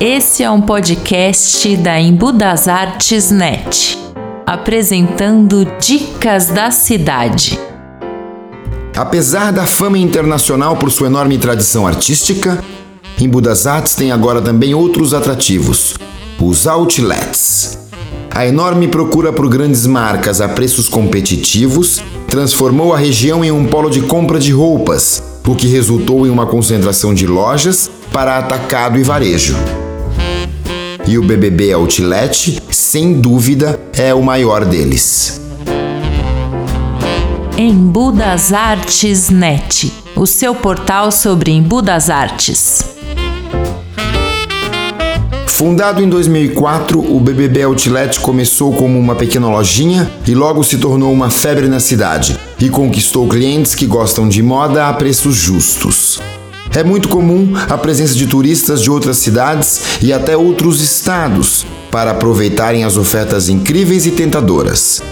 Esse é um podcast da Embu das Artes Net, apresentando dicas da cidade. Apesar da fama internacional por sua enorme tradição artística, Embu das Artes tem agora também outros atrativos, os outlets. A enorme procura por grandes marcas a preços competitivos transformou a região em um polo de compra de roupas, o que resultou em uma concentração de lojas para atacado e varejo. E o BBB Outlet, sem dúvida, é o maior deles. Embu das Artes Net, o seu portal sobre Embu das Artes. Fundado em 2004, o BBB Outlet começou como uma pequena lojinha e logo se tornou uma febre na cidade e conquistou clientes que gostam de moda a preços justos. É muito comum a presença de turistas de outras cidades e até outros estados para aproveitarem as ofertas incríveis e tentadoras.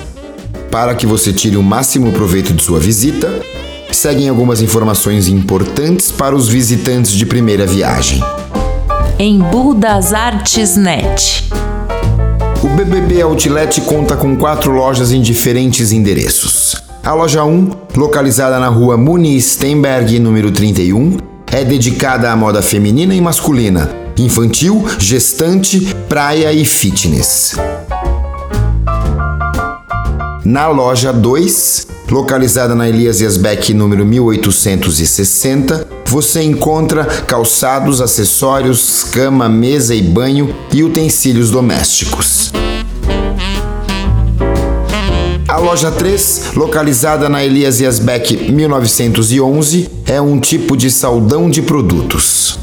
Para que você tire o máximo proveito de sua visita, seguem algumas informações importantes para os visitantes de primeira viagem. Embu das Artes Net. O BBB Outlet conta com quatro lojas em diferentes endereços. A loja 1, localizada na rua Muni Stenberg, número 31, é dedicada à moda feminina e masculina, infantil, gestante, praia e fitness. Na loja 2, localizada na Elias Yasbeck número 1860, você encontra calçados, acessórios, cama, mesa e banho e utensílios domésticos. A loja 3, localizada na Elias Yasbeck 1911, é um tipo de saldão de produtos.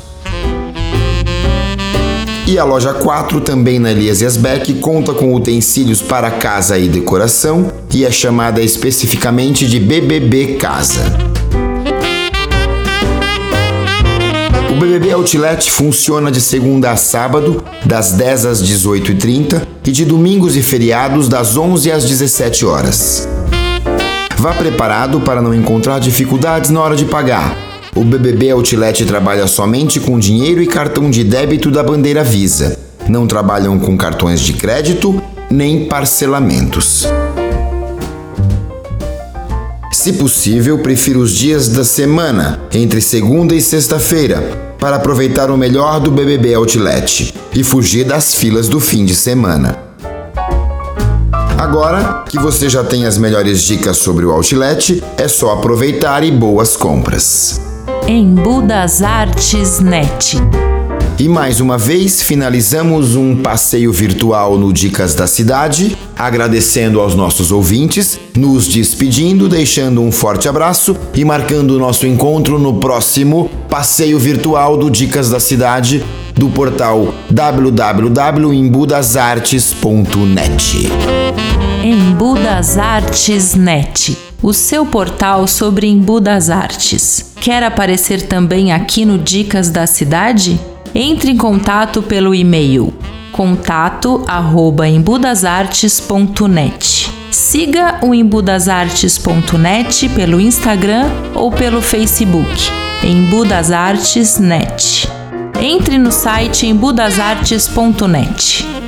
E a loja 4, também na Elias Yasbeck, conta com utensílios para casa e decoração e é chamada especificamente de BBB Casa. O BBB Outlet funciona de segunda a sábado, das 10 às 18h30 e de domingos e feriados, das 11 às 17 horas. Vá preparado para não encontrar dificuldades na hora de pagar. O BBB Outlet trabalha somente com dinheiro e cartão de débito da bandeira Visa. Não trabalham com cartões de crédito nem parcelamentos. Se possível, prefira os dias da semana, entre segunda e sexta-feira, para aproveitar o melhor do BBB Outlet e fugir das filas do fim de semana. Agora que você já tem as melhores dicas sobre o Outlet, é só aproveitar e boas compras. Embu das Artes Net. E mais uma vez finalizamos um passeio virtual no Dicas da Cidade, agradecendo aos nossos ouvintes, nos despedindo, deixando um forte abraço e marcando o nosso encontro no próximo passeio virtual do Dicas da Cidade do portal www.embudasartes.net. Embu das Artes Net, o seu portal sobre Embu das Artes. Quer aparecer também aqui no Dicas da Cidade? Entre em contato pelo e-mail contato@embudasartes.net. Siga o embudasartes.net pelo Instagram ou pelo Facebook Embu das Artes Net. Entre no site embudasartes.net.